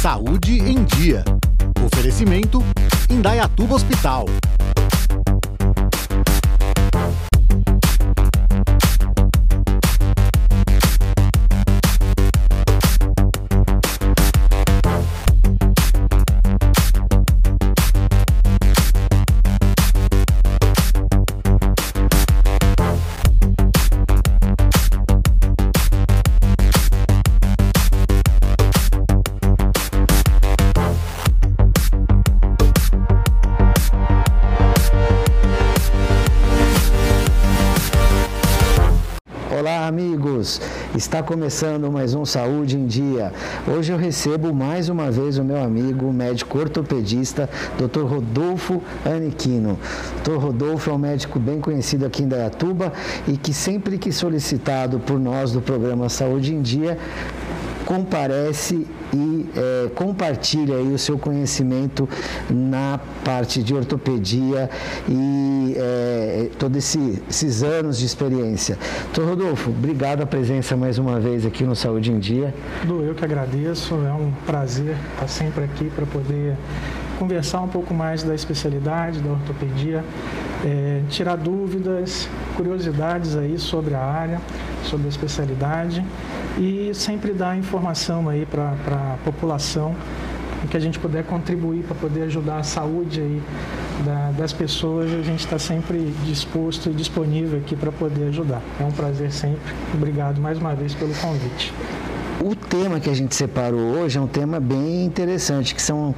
Saúde em Dia. Oferecimento Indaiatuba Hospital. Está começando mais um Saúde em Dia. Hoje eu recebo mais uma vez o meu amigo, médico ortopedista, Dr. Rodolfo Aniquino. Dr. Rodolfo é um médico bem conhecido aqui em Dayatuba e que sempre que solicitado por nós do programa Saúde em Dia, comparece e é, compartilha o seu conhecimento na parte de ortopedia e é, todos esse, esses anos de experiência. Doutor Rodolfo, obrigado a presença mais uma vez aqui no Saúde em Dia. Eu que agradeço, é um prazer estar sempre aqui para poder conversar um pouco mais da especialidade da ortopedia, é, tirar dúvidas, curiosidades aí sobre a área, sobre a especialidade e sempre dar informação aí para a população em que a gente puder contribuir para poder ajudar a saúde aí da, das pessoas, a gente está sempre disposto e disponível aqui para poder ajudar. É um prazer sempre. Obrigado mais uma vez pelo convite. O tema que a gente separou hoje é um tema bem interessante, que são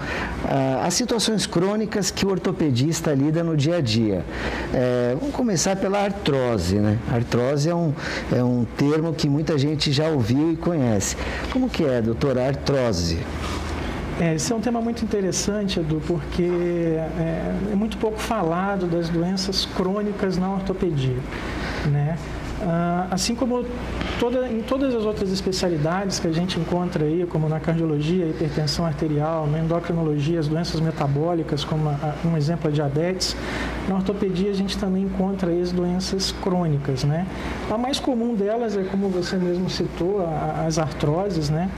ah, as situações crônicas que o ortopedista lida no dia a dia. É, vamos começar pela artrose, né? artrose é um, é um termo que muita gente já ouviu e conhece. Como que é, doutor, artrose? É, esse é um tema muito interessante, Edu, porque é, é muito pouco falado das doenças crônicas na ortopedia. Né? Ah, assim como toda, em todas as outras especialidades que a gente encontra aí, como na cardiologia, hipertensão arterial, na endocrinologia, as doenças metabólicas, como a, um exemplo a diabetes, na ortopedia a gente também encontra as doenças crônicas, né? A mais comum delas é, como você mesmo citou, a, as artroses, né?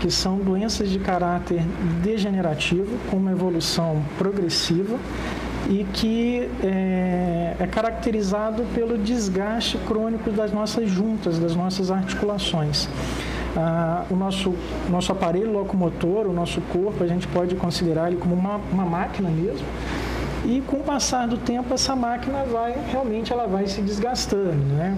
que são doenças de caráter degenerativo, com uma evolução progressiva e que é, é, caracterizado pelo desgaste crônico das nossas juntas, das nossas articulações. Ah, o nosso, nosso aparelho locomotor, o nosso corpo, a gente pode considerar ele como uma, uma máquina mesmo, e com o passar do tempo essa máquina vai realmente ela vai se desgastando, né?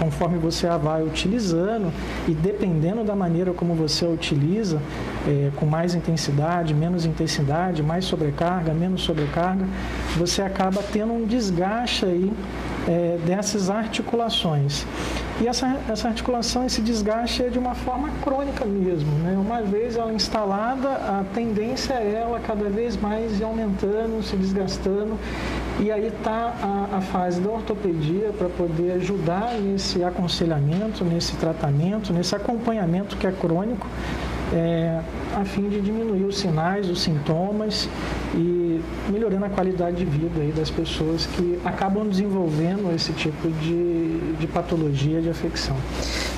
Conforme você a vai utilizando e dependendo da maneira como você a utiliza, é, com mais intensidade, menos intensidade, mais sobrecarga, menos sobrecarga, você acaba tendo um desgaste aí é, dessas articulações. E essa, essa articulação, esse desgaste é de uma forma crônica mesmo. Né? Uma vez ela instalada, a tendência é ela cada vez mais aumentando, se desgastando. E aí está a, a, fase da ortopedia para poder ajudar nesse aconselhamento, nesse tratamento, nesse acompanhamento que é crônico é, a fim de diminuir os sinais, os sintomas e melhorando a qualidade de vida aí das pessoas que acabam desenvolvendo esse tipo de, de patologia de afecção.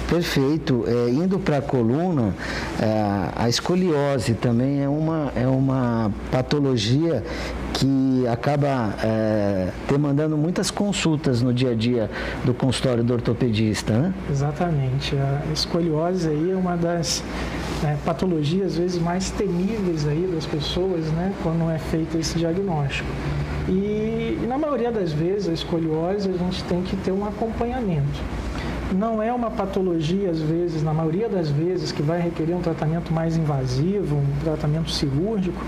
Perfeito. É, indo para a coluna, é, a escoliose também é uma, é uma patologia que acaba é, demandando muitas consultas no dia a dia do consultório do ortopedista, né? Exatamente. A escoliose aí é uma das é, patologias, às vezes, mais temíveis aí das pessoas, né, quando é feito esse diagnóstico. E, e na maioria das vezes, a escoliose, a gente tem que ter um acompanhamento. Não é uma patologia, às vezes, na maioria das vezes, que vai requerer um tratamento mais invasivo, um tratamento cirúrgico,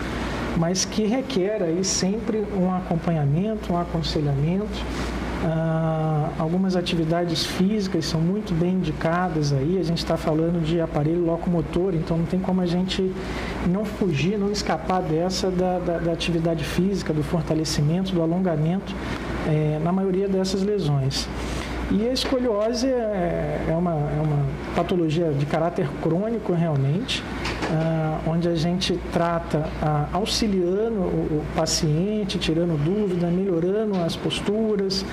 mas que requer aí sempre um acompanhamento, um aconselhamento ah, algumas atividades físicas são muito bem indicadas aí. A gente está falando de aparelho locomotor, então não tem como a gente não fugir, não escapar dessa da, da, da atividade física, do fortalecimento, do alongamento é, na maioria dessas lesões. E a escoliose é, é, uma, é uma patologia de caráter crônico realmente, ah, onde a gente trata ah, auxiliando o, o, paciente, tirando dúvida, melhorando as posturas,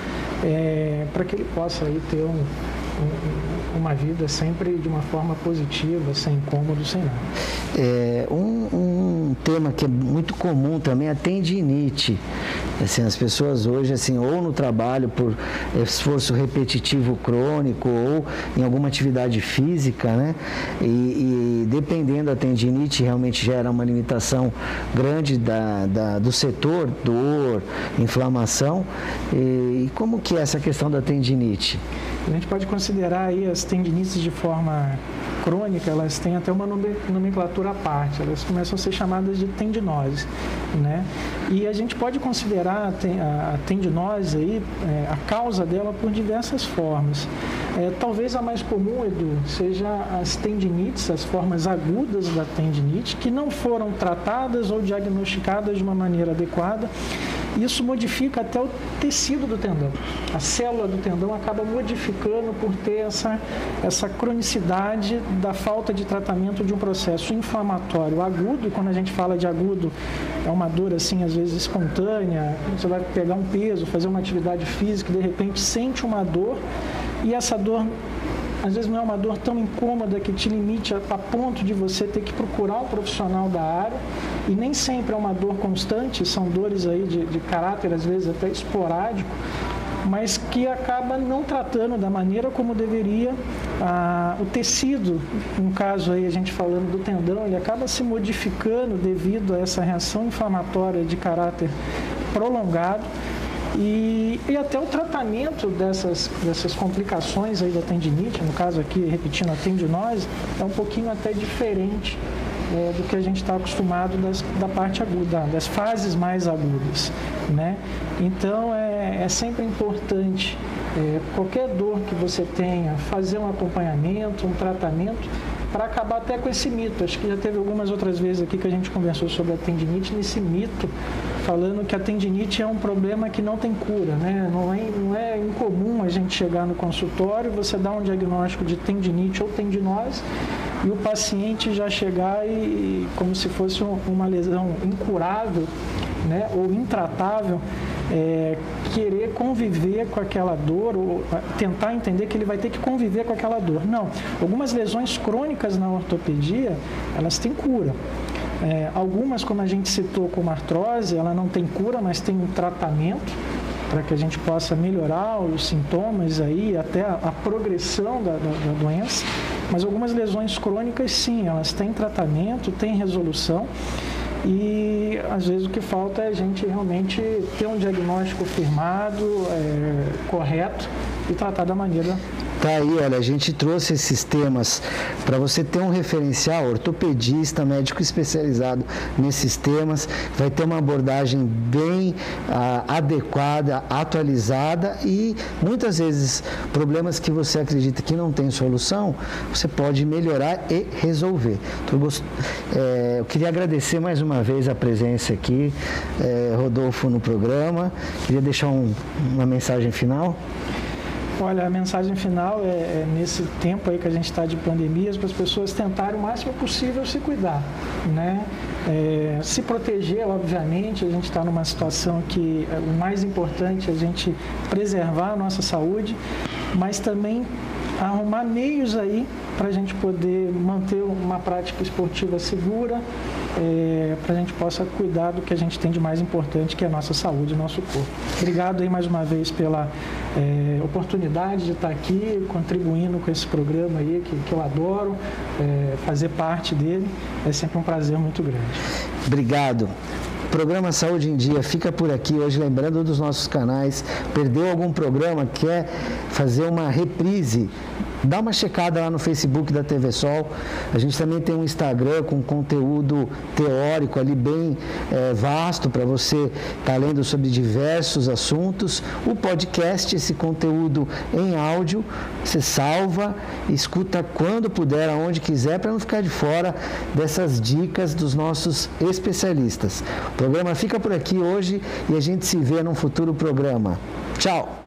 é, para que ele possa aí ter um, um uma vida sempre de uma forma positiva, sem incômodo, sem nada. É, um, um tema que é muito comum também a tendinite. Assim, as pessoas hoje, assim, ou no trabalho por esforço repetitivo crônico ou em alguma atividade física, né? E, e dependendo da tendinite, realmente gera uma limitação grande da, da do setor, dor, inflamação. E, e como que é essa questão da tendinite? A gente pode considerar aí as tendinites de forma crônica, elas têm até uma nomenclatura à parte, elas começam a ser chamadas de tendinose, né? E a gente pode considerar a tendinose aí, é, a causa dela por diversas formas. É, talvez a mais comum, Edu, seja as tendinites, as formas agudas da tendinite, que não foram tratadas ou diagnosticadas de uma maneira adequada isso modifica até o tecido do tendão. A célula do tendão acaba modificando por ter essa, essa cronicidade da falta de tratamento de um processo inflamatório agudo. E quando a gente fala de agudo, é uma dor assim, às vezes espontânea. Você vai pegar um peso, fazer uma atividade física, e de repente sente uma dor e essa dor às vezes não é uma dor tão incômoda que te limite a, a, ponto de você ter que procurar um profissional da área e nem sempre é uma dor constante, são dores aí de, de caráter às vezes até esporádico, mas que acaba não tratando da maneira como deveria ah, o tecido, no caso aí a gente falando do tendão, ele acaba se modificando devido a essa reação inflamatória de caráter prolongado. E, e até o tratamento dessas, dessas complicações aí da tendinite, no caso aqui, repetindo a tendinose, é um pouquinho até diferente é, do que a gente está acostumado das, da parte aguda, das fases mais agudas. Né? Então é, é sempre importante, é, qualquer dor que você tenha, fazer um acompanhamento, um tratamento, para acabar até com esse mito. Acho que já teve algumas outras vezes aqui que a gente conversou sobre a tendinite, nesse mito, falando que a tendinite é um problema que não tem cura, né? Não é, não é incomum a gente chegar no consultório, você dar um diagnóstico de tendinite ou tendinose e o paciente já chegar e, como se fosse uma lesão incurável, né? Ou intratável é, querer conviver com aquela dor ou tentar entender que ele vai ter que conviver com aquela dor. Não. Algumas lesões crônicas na ortopedia, elas têm cura. É, algumas, como a gente citou, como artrose, ela não tem cura, mas tem um tratamento para que a gente possa melhorar os sintomas aí, até a, a progressão da, da, da doença. Mas algumas lesões crônicas, sim, elas têm tratamento, têm resolução e às vezes o que falta é a gente realmente ter um diagnóstico firmado, é, correto e tratar da maneira Tá aí, olha, a gente trouxe esses temas para você ter um referencial, ortopedista, médico especializado nesses temas, vai ter uma abordagem bem ah, adequada, atualizada e muitas vezes problemas que você acredita que não tem solução, você pode melhorar e resolver. Então, eu, gost... é, eu queria agradecer mais uma vez a presença aqui, é, Rodolfo, no programa. Queria deixar um, uma mensagem final. Olha, a mensagem final é, é nesse tempo aí que a gente está de pandemias, para as pessoas tentarem o máximo possível se cuidar, né? É, se proteger, obviamente, a gente está numa situação que é, o mais importante é a gente preservar a nossa saúde, mas também arrumar meios aí para a gente poder manter uma prática esportiva segura, é, para a gente possa cuidar do que a gente tem de mais importante, que é a nossa saúde e nosso corpo. Obrigado aí mais uma vez pela é, oportunidade de estar aqui contribuindo com esse programa aí, que, que eu adoro, é, fazer parte dele. É sempre um prazer muito grande. Obrigado. Programa Saúde em Dia fica por aqui hoje, lembrando dos nossos canais. Perdeu algum programa? Quer fazer uma reprise? Dá uma checada lá no Facebook da TV Sol. A gente também tem um Instagram com conteúdo teórico ali bem é, vasto para você estar tá lendo sobre diversos assuntos. O podcast, esse conteúdo em áudio, você salva, escuta quando puder, aonde quiser, para não ficar de fora dessas dicas dos nossos especialistas. O programa fica por aqui hoje e a gente se vê num futuro programa. Tchau!